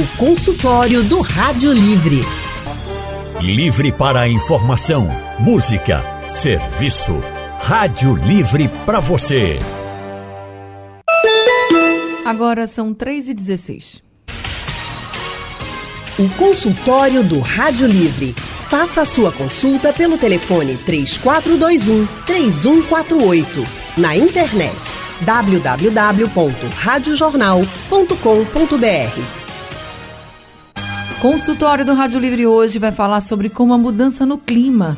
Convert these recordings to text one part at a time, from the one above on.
O consultório do Rádio Livre. Livre para a informação, música, serviço. Rádio Livre para você. Agora são 3h16. O consultório do Rádio Livre. Faça a sua consulta pelo telefone 3421 3148. Na internet www.radiojornal.com.br. Consultório do Rádio Livre hoje vai falar sobre como a mudança no clima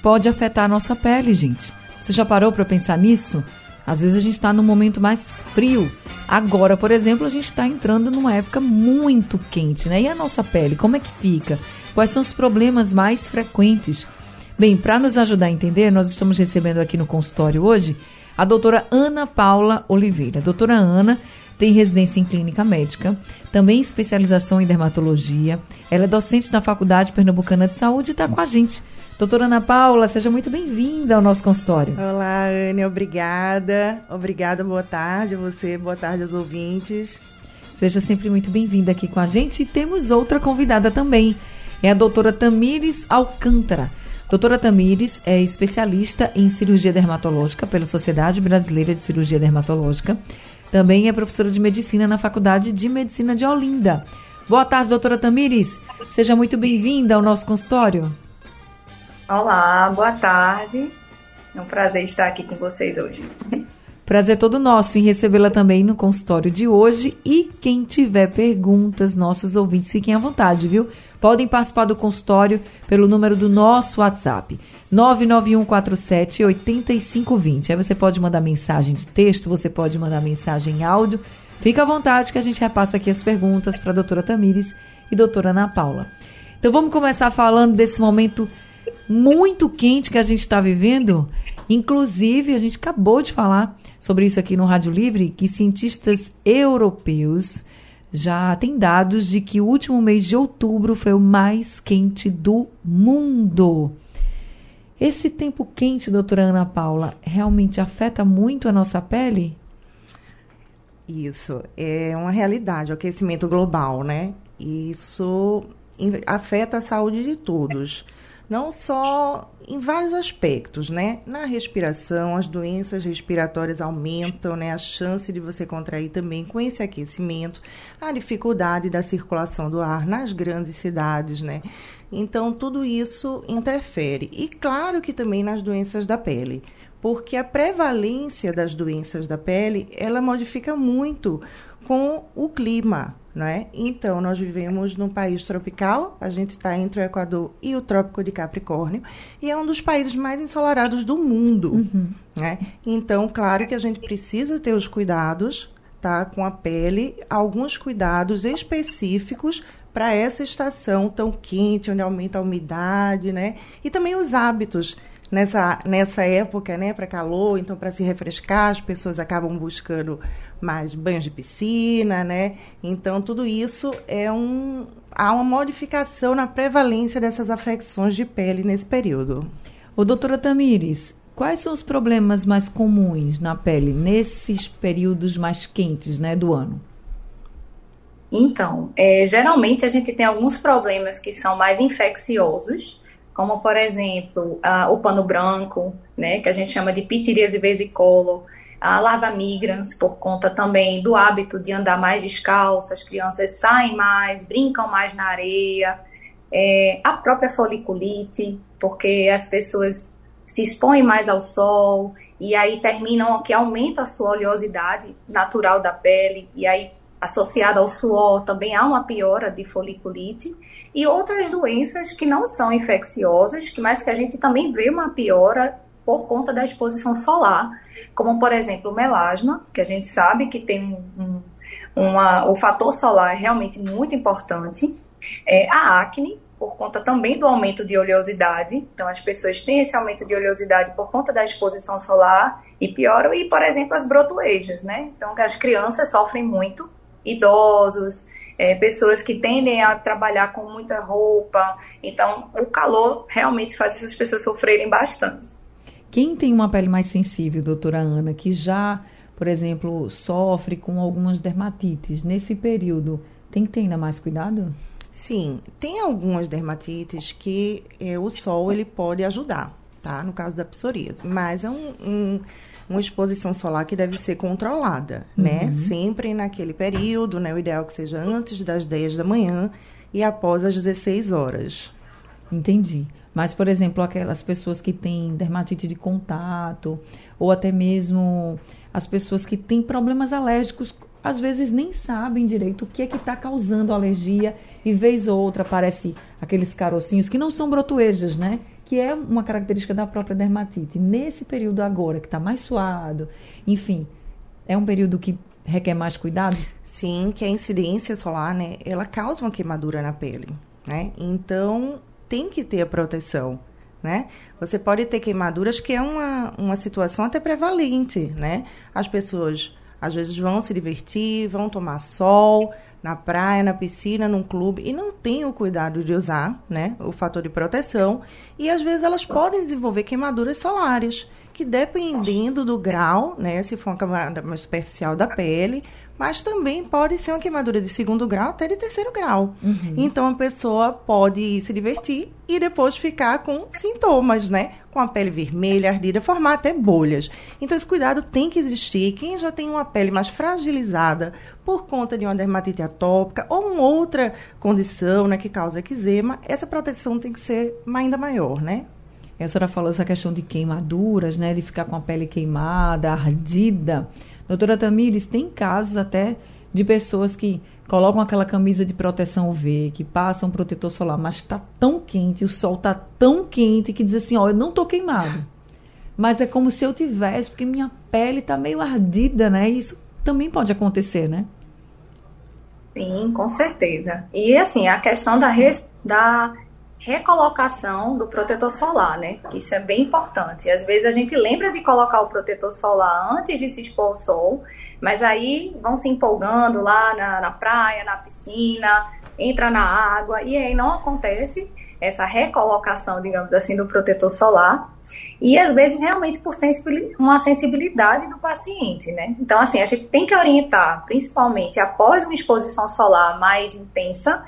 pode afetar a nossa pele, gente. Você já parou para pensar nisso? Às vezes a gente está num momento mais frio. Agora, por exemplo, a gente está entrando numa época muito quente, né? E a nossa pele, como é que fica? Quais são os problemas mais frequentes? Bem, para nos ajudar a entender, nós estamos recebendo aqui no consultório hoje a doutora Ana Paula Oliveira. Doutora Ana tem residência em clínica médica, também especialização em dermatologia. Ela é docente da Faculdade Pernambucana de Saúde e está com a gente. Doutora Ana Paula, seja muito bem-vinda ao nosso consultório. Olá, Anne, obrigada. Obrigada, boa tarde a você, boa tarde aos ouvintes. Seja sempre muito bem-vinda aqui com a gente. E temos outra convidada também, é a doutora Tamires Alcântara. Doutora Tamires é especialista em cirurgia dermatológica pela Sociedade Brasileira de Cirurgia Dermatológica. Também é professora de medicina na Faculdade de Medicina de Olinda. Boa tarde, doutora Tamires. Seja muito bem-vinda ao nosso consultório. Olá, boa tarde. É um prazer estar aqui com vocês hoje. Prazer todo nosso em recebê-la também no consultório de hoje. E quem tiver perguntas, nossos ouvintes, fiquem à vontade, viu? Podem participar do consultório pelo número do nosso WhatsApp. 99147 8520. Aí você pode mandar mensagem de texto, você pode mandar mensagem em áudio. Fica à vontade que a gente repassa aqui as perguntas para a doutora Tamires e doutora Ana Paula. Então vamos começar falando desse momento muito quente que a gente está vivendo. Inclusive, a gente acabou de falar sobre isso aqui no Rádio Livre, que cientistas europeus já têm dados de que o último mês de outubro foi o mais quente do mundo. Esse tempo quente, doutora Ana Paula, realmente afeta muito a nossa pele? Isso, é uma realidade, o aquecimento global, né? Isso afeta a saúde de todos não só em vários aspectos, né? Na respiração, as doenças respiratórias aumentam, né? A chance de você contrair também com esse aquecimento, a dificuldade da circulação do ar nas grandes cidades, né? Então, tudo isso interfere. E claro que também nas doenças da pele, porque a prevalência das doenças da pele, ela modifica muito com o clima, não é? Então, nós vivemos num país tropical, a gente está entre o Equador e o Trópico de Capricórnio, e é um dos países mais ensolarados do mundo, uhum. né? Então, claro que a gente precisa ter os cuidados, tá? Com a pele, alguns cuidados específicos para essa estação tão quente, onde aumenta a umidade, né? E também os hábitos nessa, nessa época, né, para calor, então para se refrescar, as pessoas acabam buscando mais banhos de piscina, né? Então tudo isso é um há uma modificação na prevalência dessas afecções de pele nesse período. O doutora Tamires, quais são os problemas mais comuns na pele nesses períodos mais quentes, né, do ano? Então, é, geralmente a gente tem alguns problemas que são mais infecciosos, como por exemplo a, o pano branco, né, que a gente chama de pitiríase vesicolo, a larva migrans, por conta também do hábito de andar mais descalço, as crianças saem mais, brincam mais na areia, é, a própria foliculite, porque as pessoas se expõem mais ao sol e aí terminam que aumenta a sua oleosidade natural da pele e aí associada ao suor também há uma piora de foliculite. E outras doenças que não são infecciosas, mas que a gente também vê uma piora por conta da exposição solar, como por exemplo o melasma, que a gente sabe que tem um, uma, o fator solar é realmente muito importante, é, a acne, por conta também do aumento de oleosidade, então as pessoas têm esse aumento de oleosidade por conta da exposição solar e pioram, e por exemplo as brotoejas, né? Então as crianças sofrem muito, idosos, é, pessoas que tendem a trabalhar com muita roupa, então o calor realmente faz essas pessoas sofrerem bastante. Quem tem uma pele mais sensível, doutora Ana, que já, por exemplo, sofre com algumas dermatites, nesse período, tem que ter ainda mais cuidado? Sim, tem algumas dermatites que é, o sol ele pode ajudar, tá? No caso da psoríase, mas é um, um uma exposição solar que deve ser controlada, né? uhum. né? Sempre naquele período, né? O ideal é que seja antes das 10 da manhã e após as 16 horas. Entendi. Mas, por exemplo, aquelas pessoas que têm dermatite de contato, ou até mesmo as pessoas que têm problemas alérgicos, às vezes nem sabem direito o que é que está causando alergia, e vez ou outra aparece aqueles carocinhos que não são brotoejas, né? Que é uma característica da própria dermatite. Nesse período agora, que está mais suado, enfim, é um período que requer mais cuidado? Sim, que a incidência solar, né, ela causa uma queimadura na pele, né? Então, tem que ter a proteção, né? Você pode ter queimaduras que é uma, uma situação até prevalente, né? As pessoas, às vezes, vão se divertir, vão tomar sol, na praia, na piscina, num clube e não tem o cuidado de usar, né, o fator de proteção e às vezes elas podem desenvolver queimaduras solares, que dependendo do grau, né, se for uma camada mais superficial da pele, mas também pode ser uma queimadura de segundo grau até de terceiro grau. Uhum. Então a pessoa pode se divertir e depois ficar com sintomas, né? Com a pele vermelha, ardida, formar até bolhas. Então esse cuidado tem que existir. Quem já tem uma pele mais fragilizada por conta de uma dermatite atópica ou uma outra condição né, que causa eczema, essa proteção tem que ser ainda maior, né? A senhora falou essa questão de queimaduras, né? De ficar com a pele queimada, ardida. Doutora Tamires, tem casos até de pessoas que colocam aquela camisa de proteção UV, que passam protetor solar, mas está tão quente, o sol está tão quente que diz assim, ó, eu não tô queimado. Mas é como se eu tivesse, porque minha pele está meio ardida, né? Isso também pode acontecer, né? Sim, com certeza. E assim, a questão da, res, da recolocação do protetor solar, né? Isso é bem importante. Às vezes a gente lembra de colocar o protetor solar antes de se expor ao sol, mas aí vão se empolgando lá na, na praia, na piscina, entra na água e aí não acontece essa recolocação, digamos assim, do protetor solar. E às vezes realmente por sensibilidade, uma sensibilidade do paciente, né? Então, assim, a gente tem que orientar, principalmente após uma exposição solar mais intensa,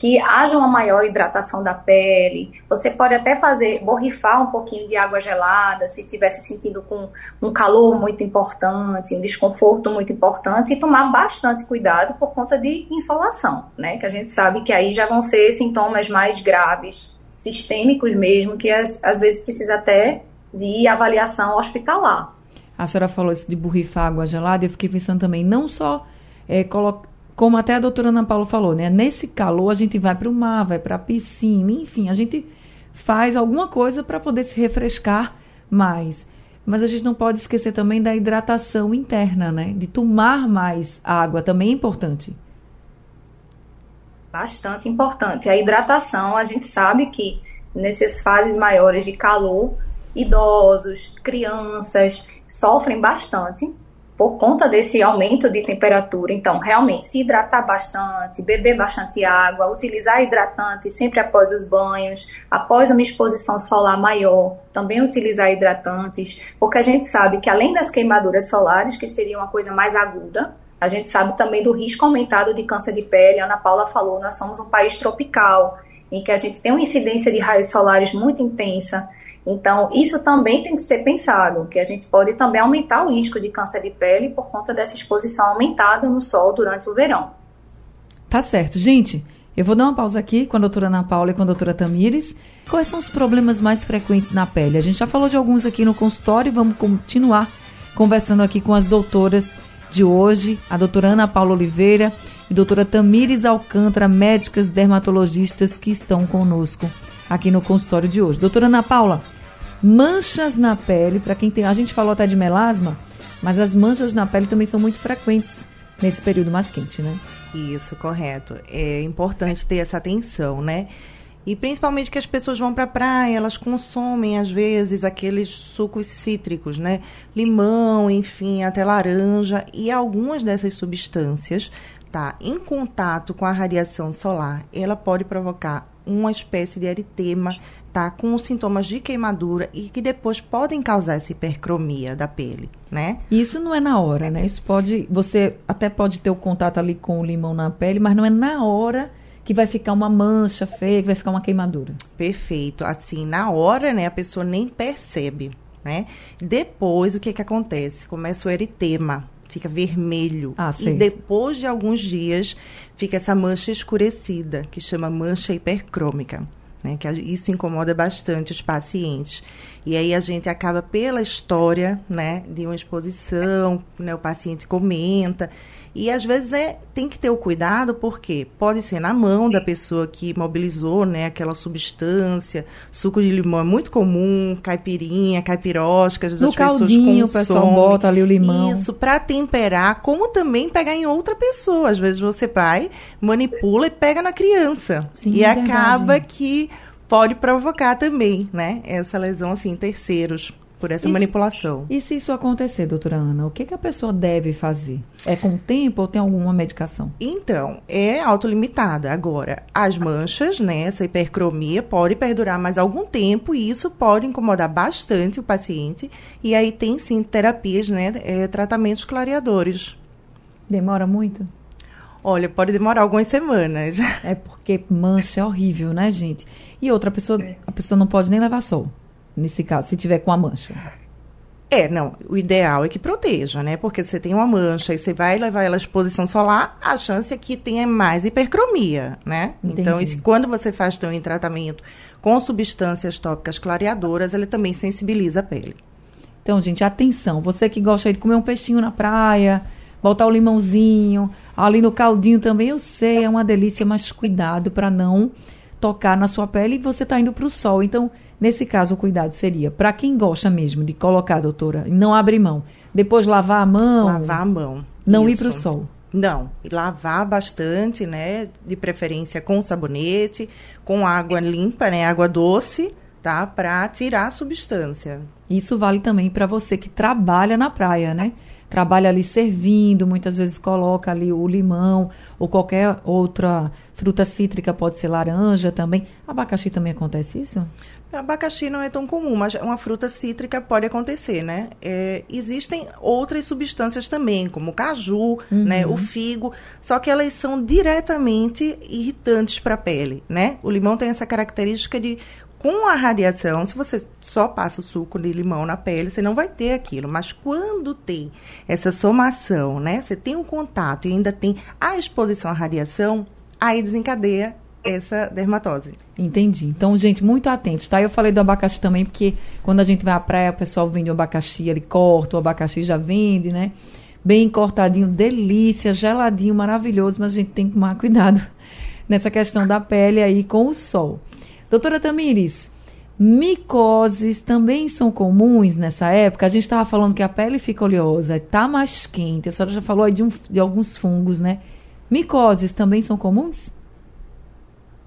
que haja uma maior hidratação da pele. Você pode até fazer, borrifar um pouquinho de água gelada, se estiver se sentindo com um calor muito importante, um desconforto muito importante, e tomar bastante cuidado por conta de insolação, né? Que a gente sabe que aí já vão ser sintomas mais graves, sistêmicos mesmo, que às, às vezes precisa até de avaliação hospitalar. A senhora falou isso de borrifar água gelada, eu fiquei pensando também, não só é, colocar como até a doutora Ana Paula falou, né? Nesse calor a gente vai para o mar, vai para a piscina, enfim, a gente faz alguma coisa para poder se refrescar mais. Mas a gente não pode esquecer também da hidratação interna, né? De tomar mais água também é importante. Bastante importante. A hidratação, a gente sabe que nessas fases maiores de calor, idosos, crianças sofrem bastante por conta desse aumento de temperatura. Então, realmente, se hidratar bastante, beber bastante água, utilizar hidratante sempre após os banhos, após uma exposição solar maior, também utilizar hidratantes, porque a gente sabe que além das queimaduras solares, que seria uma coisa mais aguda, a gente sabe também do risco aumentado de câncer de pele. A Ana Paula falou, nós somos um país tropical, em que a gente tem uma incidência de raios solares muito intensa. Então, isso também tem que ser pensado, que a gente pode também aumentar o risco de câncer de pele por conta dessa exposição aumentada no sol durante o verão. Tá certo. Gente, eu vou dar uma pausa aqui com a doutora Ana Paula e com a doutora Tamires. Quais são os problemas mais frequentes na pele? A gente já falou de alguns aqui no consultório e vamos continuar conversando aqui com as doutoras de hoje, a doutora Ana Paula Oliveira e a doutora Tamires Alcântara, médicas dermatologistas que estão conosco aqui no consultório de hoje. Doutora Ana Paula, manchas na pele, para quem tem. A gente falou até de melasma, mas as manchas na pele também são muito frequentes nesse período mais quente, né? Isso, correto. É importante ter essa atenção, né? E principalmente que as pessoas vão para a praia, elas consomem às vezes aqueles sucos cítricos, né? Limão, enfim, até laranja e algumas dessas substâncias, tá, em contato com a radiação solar, ela pode provocar uma espécie de eritema, tá? Com sintomas de queimadura e que depois podem causar essa hipercromia da pele, né? Isso não é na hora, né? Isso pode, você até pode ter o contato ali com o limão na pele, mas não é na hora que vai ficar uma mancha feia, que vai ficar uma queimadura. Perfeito. Assim, na hora, né, a pessoa nem percebe, né? Depois, o que que acontece? Começa o eritema, fica vermelho. Ah, e depois de alguns dias, fica essa mancha escurecida, que chama mancha hipercrômica. Né, que isso incomoda bastante os pacientes. E aí a gente acaba pela história, né, de uma exposição, né, o paciente comenta, e às vezes é, tem que ter o cuidado, porque pode ser na mão da pessoa que mobilizou né, aquela substância. Suco de limão é muito comum, caipirinha, caipirosca, às vezes no as pessoas caldinho, o pessoal bota ali o limão. Isso, para temperar, como também pegar em outra pessoa. Às vezes você vai, manipula e pega na criança. Sim, e é acaba verdade. que pode provocar também, né? Essa lesão assim em terceiros por essa E se- manipulação. E se isso acontecer, doutora Ana, o que, que a pessoa deve fazer? É com o tempo ou tem alguma medicação? Então, é autolimitada. Agora, as manchas, né, essa hipercromia pode perdurar mais algum tempo e isso pode incomodar bastante o paciente. E aí tem sim terapias, né, é, tratamentos clareadores. Demora muito? Olha, pode demorar algumas semanas. É porque mancha é horrível, né, gente? E outra pessoa, a pessoa não pode nem levar sol. Nesse caso, se tiver com a mancha. É, não, o ideal é que proteja, né? Porque você tem uma mancha e você vai levar ela à exposição solar, a chance é que tenha mais hipercromia, né? Entendi. Então, esse- quando você faz também tratamento com substâncias tópicas clareadoras, ele também sensibiliza a pele. Então, gente, atenção. Você que gosta de comer um peixinho na praia, botar o limãozinho, ali no caldinho também, eu sei, é uma delícia, mas cuidado para não tocar na sua pele e você tá indo para o sol. Então, nesse caso, o cuidado seria para quem gosta mesmo de colocar, doutora, não abrir mão. Depois lavar a mão, Lavar a mão. não ir Isso. para o sol. Não, lavar bastante, né? De preferência com sabonete, com água limpa, né? Água doce, tá? Pra tirar a substância. Isso vale também para você que trabalha na praia, né? Trabalha ali servindo, muitas vezes coloca ali o limão ou qualquer outra fruta cítrica, pode ser laranja também. Abacaxi também acontece isso? Abacaxi não é tão comum, mas uma fruta cítrica pode acontecer, né? É, existem outras substâncias também, como o caju, né? O figo, só que elas são diretamente irritantes para a pele, né? O limão tem essa característica de com a radiação, se você só passa o suco de limão na pele, você não vai ter aquilo. Mas quando tem essa somação, né? Você tem um contato e ainda tem a exposição à radiação, aí desencadeia essa dermatose. Entendi. Então, gente, muito atentos, tá? Eu falei do abacaxi também, porque quando a gente vai à praia, o pessoal vende o abacaxi, ele corta, o abacaxi já vende, né? Bem cortadinho, delícia, geladinho, maravilhoso, mas a gente tem que tomar cuidado nessa questão da pele aí com o sol. Doutora Tamires, micoses também são comuns nessa época? A gente estava falando que a pele fica oleosa, está mais quente, a senhora já falou aí de, um- de alguns fungos, né? Micoses também são comuns?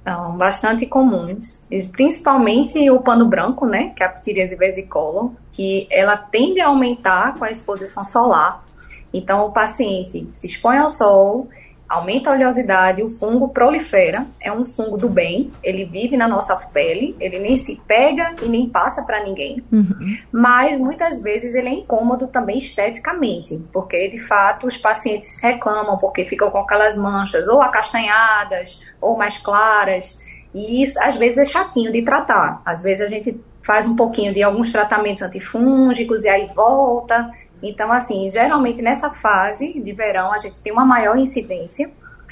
São bastante comuns, principalmente o pano branco, né, que é a ptiríase versicolor, que ela tende a aumentar com a exposição solar. Então, o paciente se expõe ao sol, aumenta a oleosidade, o fungo prolifera, é um fungo do bem, ele vive na nossa pele, ele nem se pega e nem passa para ninguém, Uhum. mas muitas vezes ele é incômodo também esteticamente, porque de fato os pacientes reclamam porque ficam com aquelas manchas ou acastanhadas ou mais claras, e isso às vezes é chatinho de tratar. Às vezes a gente faz um pouquinho de alguns tratamentos antifúngicos e aí volta. Então, assim, geralmente nessa fase de verão a gente tem uma maior incidência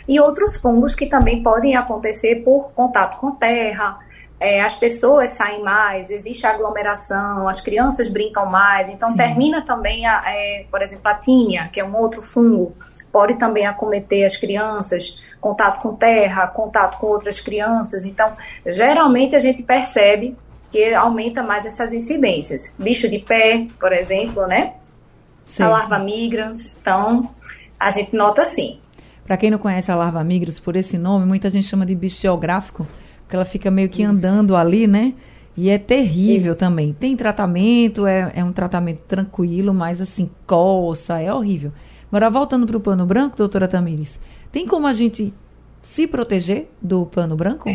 e outros fungos que também podem acontecer por contato com terra, é, as pessoas saem mais, existe aglomeração, as crianças brincam mais, então Sim. termina também, a, é, por exemplo, a tínia, que é um outro fungo, pode também acometer as crianças, contato com terra, contato com outras crianças, então geralmente a gente percebe que aumenta mais essas incidências. Bicho de pé, por exemplo, né? A Certo. larva migrans, então a gente nota assim. Para quem não conhece a larva migras por esse nome, muita gente chama de bicho geográfico, porque ela fica meio que andando ali, né? E é terrível também. Tem tratamento, é, é um tratamento tranquilo, mas assim, coça, é horrível. Agora, voltando para o pano branco, doutora Tamires, tem como a gente se proteger do pano branco?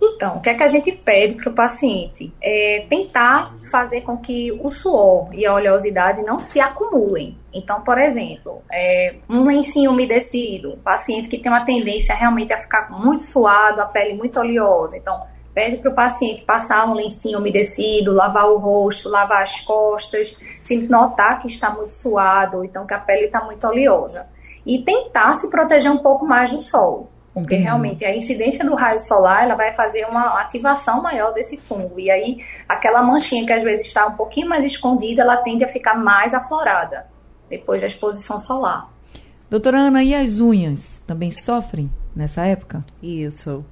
Então, o que é que a gente pede para o paciente? É tentar fazer com que o suor e a oleosidade não se acumulem. Então, por exemplo, é, um lencinho umedecido, um paciente que tem uma tendência realmente a ficar muito suado, a pele muito oleosa. Então, pede para o paciente passar um lencinho umedecido, lavar o rosto, lavar as costas, se notar que está muito suado, então que a pele está muito oleosa. E tentar se proteger um pouco mais do sol. Porque Entendi. realmente a incidência do raio solar ela vai fazer uma ativação maior desse fungo. E aí aquela manchinha que às vezes está um pouquinho mais escondida, ela tende a ficar mais aflorada depois da exposição solar. Doutora Ana, e as unhas também sofrem nessa época? Isso.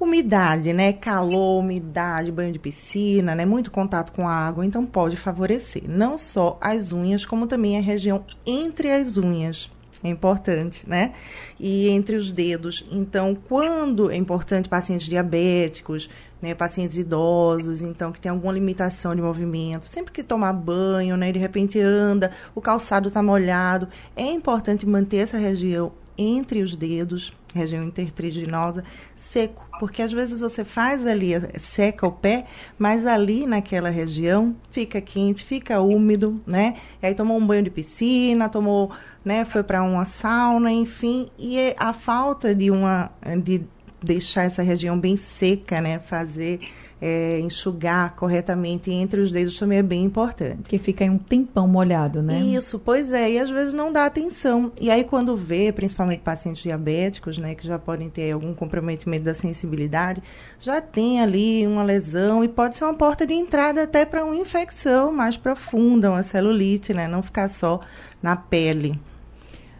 Umidade, né? Calor, umidade, banho de piscina, né? Muito contato com a água, então pode favorecer não só as unhas, como também a região entre as unhas é importante, né? E entre os dedos. Então, quando é importante pacientes diabéticos, né, pacientes idosos, então que tem alguma limitação de movimento, sempre que tomar banho, né, de repente anda, o calçado está molhado, é importante manter essa região entre os dedos, região intertriginosa, seco, porque às vezes você faz ali, seca o pé, mas ali naquela região fica quente, fica úmido, né? E aí tomou um banho de piscina, tomou né, foi para uma sauna, enfim, e é a falta de uma de deixar essa região bem seca, né, fazer é, enxugar corretamente entre os dedos também é bem importante. Que fica aí um tempão molhado, né? Isso, pois é, e às vezes não dá atenção. E aí quando vê, principalmente pacientes diabéticos, né, que já podem ter algum comprometimento da sensibilidade, já tem ali uma lesão e pode ser uma porta de entrada até para uma infecção mais profunda, uma celulite, né, não ficar só na pele.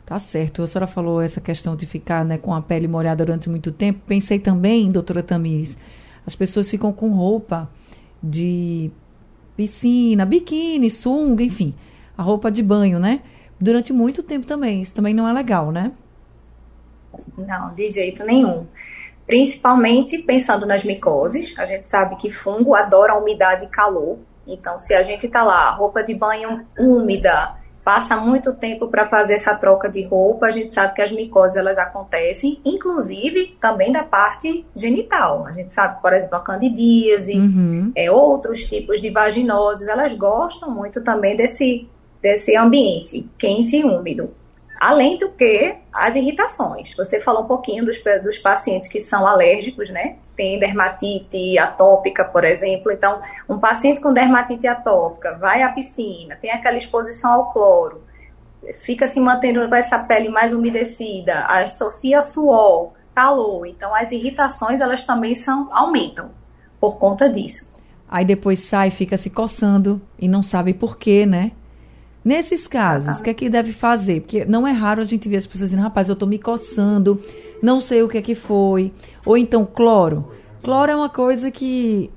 Tá certo. A senhora falou essa questão de ficar né, com a pele molhada durante muito tempo. Pensei também, doutora Tamires, as pessoas ficam com roupa de piscina, biquíni, sunga, enfim, a roupa de banho, né? Durante muito tempo também. Isso também não é legal, né? Não, de jeito nenhum. Principalmente pensando nas micoses. A gente sabe que fungo adora umidade e calor. Então, se a gente tá lá, roupa de banho úmida, passa muito tempo para fazer essa troca de roupa, a gente sabe que as micoses elas acontecem, inclusive também da parte genital. A gente sabe, por exemplo, a candidíase, uhum. é, outros tipos de vaginoses, elas gostam muito também desse, desse ambiente quente e úmido. Além do que as irritações. Você falou um pouquinho dos, dos pacientes que são alérgicos, né? Tem dermatite atópica, por exemplo. Então, um paciente com dermatite atópica vai à piscina, tem aquela exposição ao cloro, fica se mantendo com essa pele mais umedecida, associa suor, calor. Então, as irritações, elas também são, aumentam por conta disso. Aí depois sai, fica se coçando e não sabe por quê, né? Nesses casos, o que é que deve fazer? Porque não é raro a gente ver as pessoas dizendo, rapaz, eu estou me coçando, não sei o que é que foi. Ou então, cloro. Cloro é uma coisa que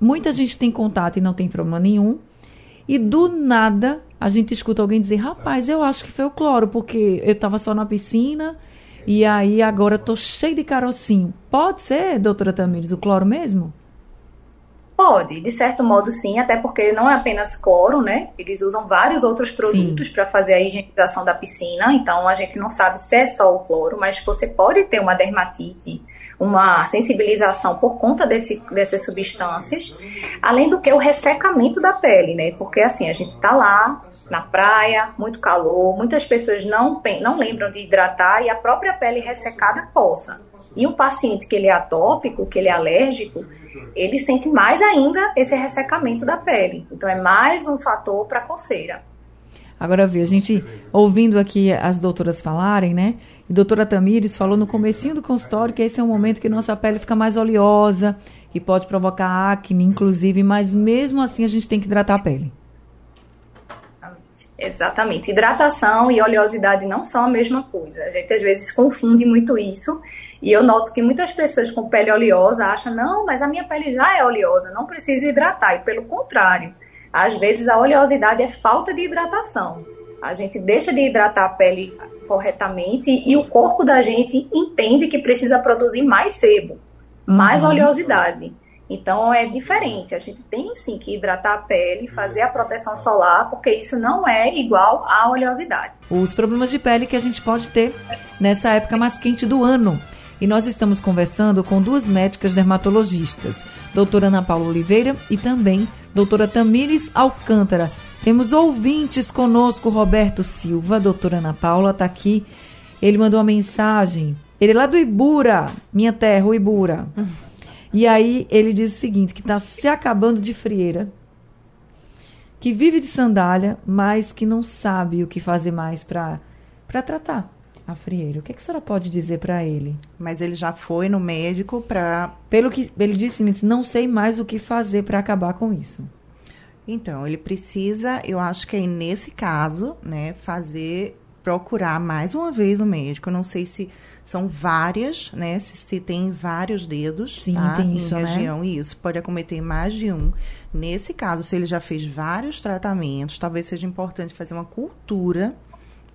muita gente tem contato e não tem problema nenhum. E do nada, a gente escuta alguém dizer, rapaz, eu acho que foi o cloro, porque eu estava só na piscina e aí agora estou cheio de carocinho. Pode ser, doutora Tamires, o cloro mesmo? Pode, de certo modo sim, até porque não é apenas cloro, né? Eles usam vários outros produtos para fazer a higienização da piscina, então a gente não sabe se é só o cloro, mas você pode ter uma dermatite, uma sensibilização por conta desse, dessas substâncias, além do que o ressecamento da pele, né? Porque assim, a gente tá lá na praia, muito calor, muitas pessoas não, não lembram de hidratar e a própria pele ressecada coça. E um paciente que ele é atópico, que ele é alérgico, ele sente mais ainda esse ressecamento da pele. Então é mais um fator para coceira. Agora vê, a gente ouvindo aqui as doutoras falarem, né? E a doutora Tamires falou no comecinho do consultório que esse é um momento que nossa pele fica mais oleosa, que pode provocar acne, inclusive, mas mesmo assim a gente tem que hidratar a pele. Exatamente. Hidratação e oleosidade não são a mesma coisa. A gente às vezes confunde muito isso. E eu noto que muitas pessoas com pele oleosa acham, não, mas a minha pele já é oleosa, não preciso hidratar. E pelo contrário, às vezes a oleosidade é falta de hidratação. A gente deixa de hidratar a pele corretamente e o corpo da gente entende que precisa produzir mais sebo, mais uhum. oleosidade. Então é diferente. A gente tem sim que hidratar a pele, fazer a proteção solar, porque isso não é igual à oleosidade. Os problemas de pele que a gente pode ter nessa época mais quente do ano. e nós estamos conversando com duas médicas dermatologistas, doutora Ana Paula Oliveira e também doutora Tamires Alcântara. Temos ouvintes conosco, Roberto Silva, doutora Ana Paula está aqui. Ele mandou uma mensagem. Ele é lá do Ibura, minha terra, o Ibura. E aí ele diz o seguinte, que está se acabando de frieira, que vive de sandália, mas que não sabe o que fazer mais para tratar a frieira. O que, é que a senhora pode dizer para ele? Mas ele já foi no médico para. Pelo que ele disse, não sei mais o que fazer para acabar com isso. Então, ele precisa, eu acho que é nesse caso, né, fazer, procurar mais uma vez o médico. Eu não sei se são várias, né? Se, se tem vários dedos Sim, tá? tem em isso, região, né? isso pode acometer mais de um. Nesse caso, se ele já fez vários tratamentos, talvez seja importante fazer uma cultura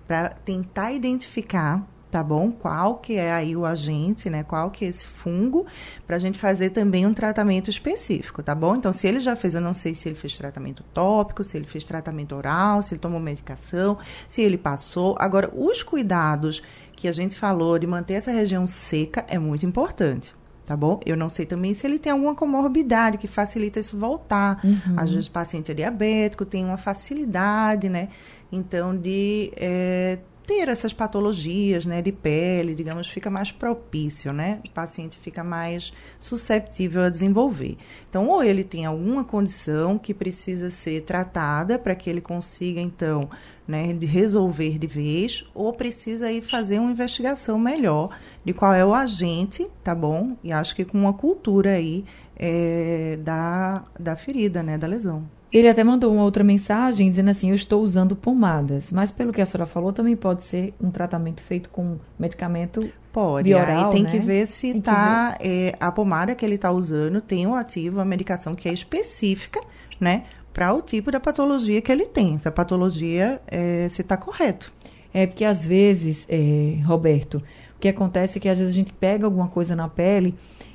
para tentar identificar tá bom? Qual que é aí o agente, né? Qual que é esse fungo, para a gente fazer também um tratamento específico, tá bom? Então, se ele já fez, eu não sei se ele fez tratamento tópico, se ele fez tratamento oral, se ele tomou medicação, se ele passou. Agora, os cuidados que a gente falou de manter essa região seca é muito importante. Tá bom? Eu não sei também se ele tem alguma comorbidade que facilita isso voltar. Uhum. Às vezes o paciente é diabético, tem uma facilidade, né? Então, de é, ter essas patologias, né, de pele, digamos, fica mais propício, né? O paciente fica mais susceptível a desenvolver. Então, ou ele tem alguma condição que precisa ser tratada para que ele consiga, então, né, resolver de vez, ou precisa ir fazer uma investigação melhor de qual é o agente, tá bom? E acho que com uma cultura aí é, da, da ferida, né, da lesão. Ele até mandou uma outra mensagem dizendo assim: Eu estou usando pomadas, mas pelo que a senhora falou, também pode ser um tratamento feito com medicamento Pode. bioral, Aí tem né? que ver se Tem tá, é, a pomada que ele está usando tem o ativo, a medicação que é específica, né? Para o tipo da patologia que ele tem. Se a patologia, é, se está correto. É porque às vezes, é, Roberto, o que acontece é que às vezes a gente pega alguma coisa na pele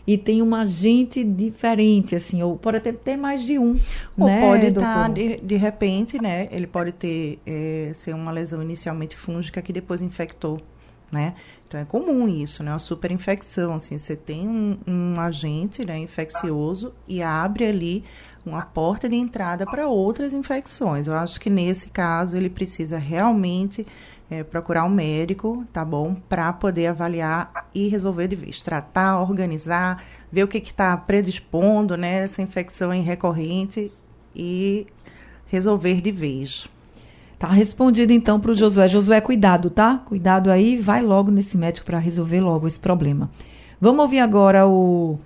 e tem um agente diferente, assim, ou pode até ter mais de um. Ou né, pode estar, de, de repente, né? Ele pode ter, é, ser uma lesão inicialmente fúngica que depois infectou, né? Então é comum isso, né? Uma superinfecção, assim, você tem um, um agente né, infeccioso e abre ali uma porta de entrada para outras infecções. Eu acho que nesse caso ele precisa realmente é, procurar um médico, tá bom? Para poder avaliar e resolver de vez. Tratar, organizar, ver o que está predispondo, né? Essa infecção em recorrente e resolver de vez. Tá respondido então para o Josué. Josué, cuidado, tá? Cuidado aí, vai logo nesse médico para resolver logo esse problema. Vamos ouvir agora o.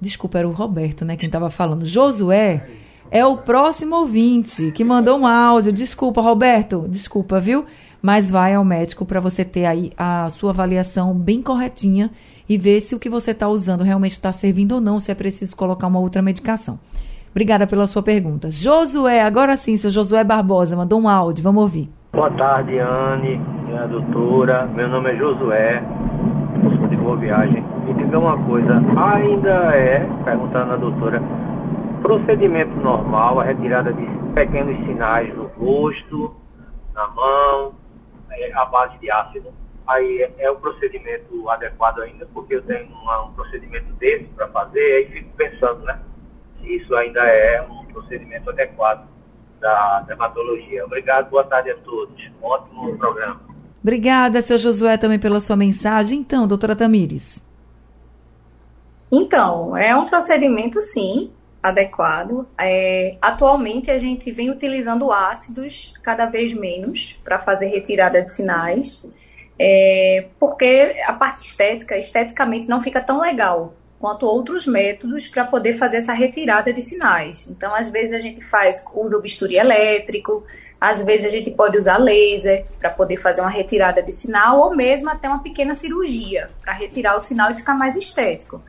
Desculpa, era o Roberto, né? Quem estava falando. Josué é o próximo ouvinte que mandou um áudio. Desculpa, Roberto. Desculpa, viu? Mas vai ao médico para você ter aí a sua avaliação bem corretinha e ver se o que você está usando realmente está servindo ou não, se é preciso colocar uma outra medicação. Obrigada pela sua pergunta. Josué, agora sim, seu Josué Barbosa, mandou um áudio, vamos ouvir. Boa tarde, Anne, minha doutora. Meu nome é Josué, sou de Boa Viagem. Me diga uma coisa, ainda é, perguntando à doutora, procedimento normal a retirada de pequenos sinais no rosto, na mão, é, à base de ácido? Aí é, é o procedimento adequado ainda, porque eu tenho uma- um procedimento desse para fazer, aí fico pensando, né? Se isso ainda é um procedimento adequado da dermatologia. Obrigado, boa tarde a todos. Um ótimo programa. Obrigada, seu Josué, também pela sua mensagem. Então, doutora Tamires. Então, é um procedimento, sim, adequado. É, atualmente, a gente vem utilizando ácidos cada vez menos para fazer retirada de sinais, é, porque a parte estética, esteticamente, não fica tão legal quanto outros métodos para poder fazer essa retirada de sinais. Então, às vezes, a gente faz, usa o bisturi elétrico, às vezes a gente pode usar laser para poder fazer uma retirada de sinal, ou mesmo até uma pequena cirurgia para retirar o sinal e ficar mais estético.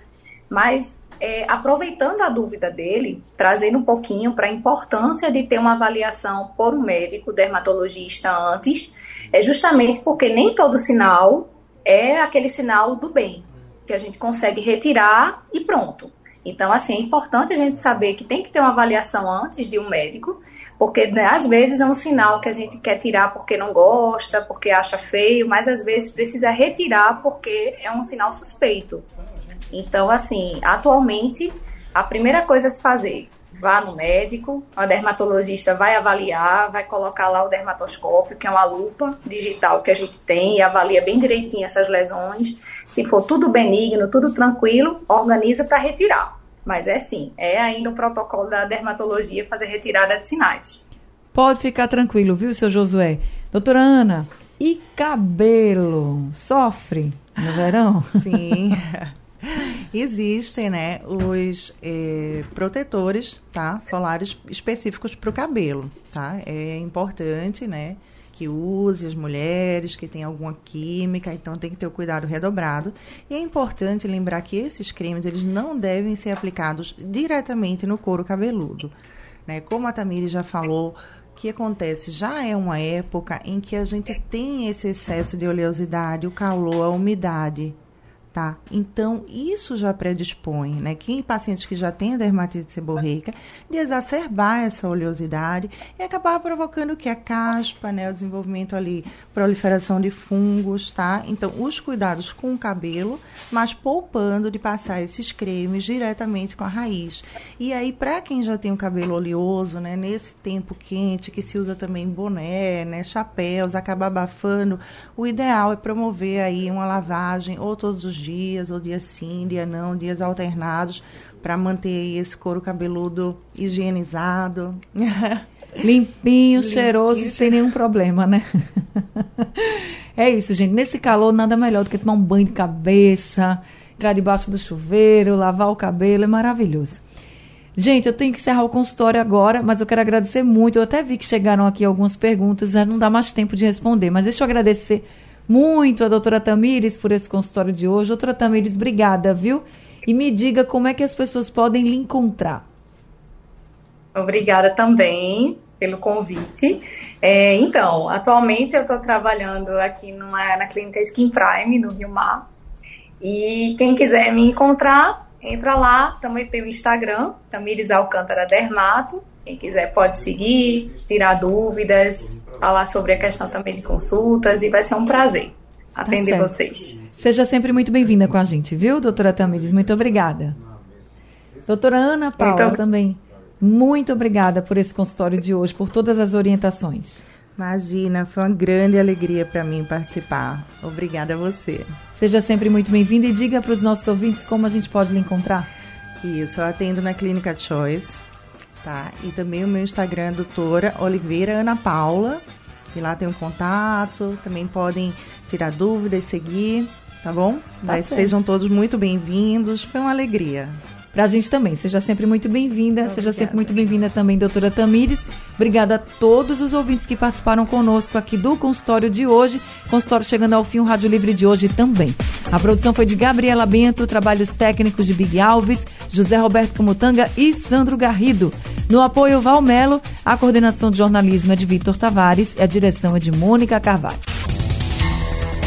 Mas é, aproveitando a dúvida dele, trazendo um pouquinho para a importância de ter uma avaliação por um médico dermatologista antes, é justamente porque nem todo sinal é aquele sinal do bem, que a gente consegue retirar e pronto. Então, assim, é importante a gente saber que tem que ter uma avaliação antes de um médico, porque né, às vezes é um sinal que a gente quer tirar porque não gosta, porque acha feio, mas às vezes precisa retirar porque é um sinal suspeito. Então, assim, atualmente, a primeira coisa a se fazer, vá no médico, a dermatologista vai avaliar, vai colocar lá o dermatoscópio, que é uma lupa digital que a gente tem e avalia bem direitinho essas lesões. Se for tudo benigno, tudo tranquilo, organiza para retirar. Mas é sim, é ainda o protocolo da dermatologia fazer retirada de sinais. Pode ficar tranquilo, viu, seu Josué? Doutora Ana, e cabelo? Sofre no verão? Sim. Existem, né, os eh, protetores, tá, solares específicos para o cabelo, tá? É importante, né, que use as mulheres que têm alguma química, então tem que ter o cuidado redobrado. E é importante lembrar que esses cremes eles não devem ser aplicados diretamente no couro cabeludo, né? Como a Tamiri já falou, que acontece? Já é uma época em que a gente tem esse excesso de oleosidade, o calor, a umidade tá? Então, isso já predispõe, né? Que pacientes que já têm a dermatite seborreica, de exacerbar essa oleosidade e acabar provocando o que? A caspa, né? O desenvolvimento ali, proliferação de fungos, tá? Então, os cuidados com o cabelo, mas poupando de passar esses cremes diretamente com a raiz. E aí, para quem já tem o cabelo oleoso, né? Nesse tempo quente, que se usa também boné, né? Chapéus, acaba abafando, o ideal é promover aí uma lavagem ou todos os dias, ou dia sim, dia não, dias alternados, para manter esse couro cabeludo higienizado. Limpinho, cheiroso e sem nenhum problema, né? é isso, gente. Nesse calor, nada melhor do que tomar um banho de cabeça, entrar debaixo do chuveiro, lavar o cabelo, é maravilhoso. Gente, eu tenho que encerrar o consultório agora, mas eu quero agradecer muito. Eu até vi que chegaram aqui algumas perguntas, já não dá mais tempo de responder, mas deixa eu agradecer muito a doutora Tamires por esse consultório de hoje. Doutora Tamires, obrigada, viu? E me diga como é que as pessoas podem lhe encontrar. Obrigada também pelo convite. É, então, atualmente eu estou trabalhando aqui numa, na clínica Skin Prime, no Rio Mar. E quem quiser me encontrar, entra lá. Também tem o Instagram, Tamires Alcântara Dermato. Quem quiser pode seguir, tirar dúvidas, falar sobre a questão também de consultas e vai ser um prazer atender tá vocês. Seja sempre muito bem-vinda com a gente, viu, doutora Tamires? Muito obrigada. Doutora Ana Paula muito... também, muito obrigada por esse consultório de hoje, por todas as orientações. Imagina, foi uma grande alegria para mim participar. Obrigada a você. Seja sempre muito bem-vinda e diga para os nossos ouvintes como a gente pode lhe encontrar. Isso, eu atendo na Clínica Choice, Tá? E também o meu Instagram é doutora Oliveira Ana Paula. E lá tem um contato, também podem tirar dúvidas, seguir, tá bom? Tá sejam todos muito bem-vindos, foi uma alegria. Para a gente também. Seja sempre muito bem-vinda. Seja sempre muito bem-vinda também, doutora Tamires. Obrigada a todos os ouvintes que participaram conosco aqui do consultório de hoje. Consultório chegando ao fim, o Rádio Livre de hoje também. A produção foi de Gabriela Bento, trabalhos técnicos de Big Alves, José Roberto Camutanga e Sandro Garrido. No apoio Valmelo, a coordenação de jornalismo é de Vitor Tavares e a direção é de Mônica Carvalho.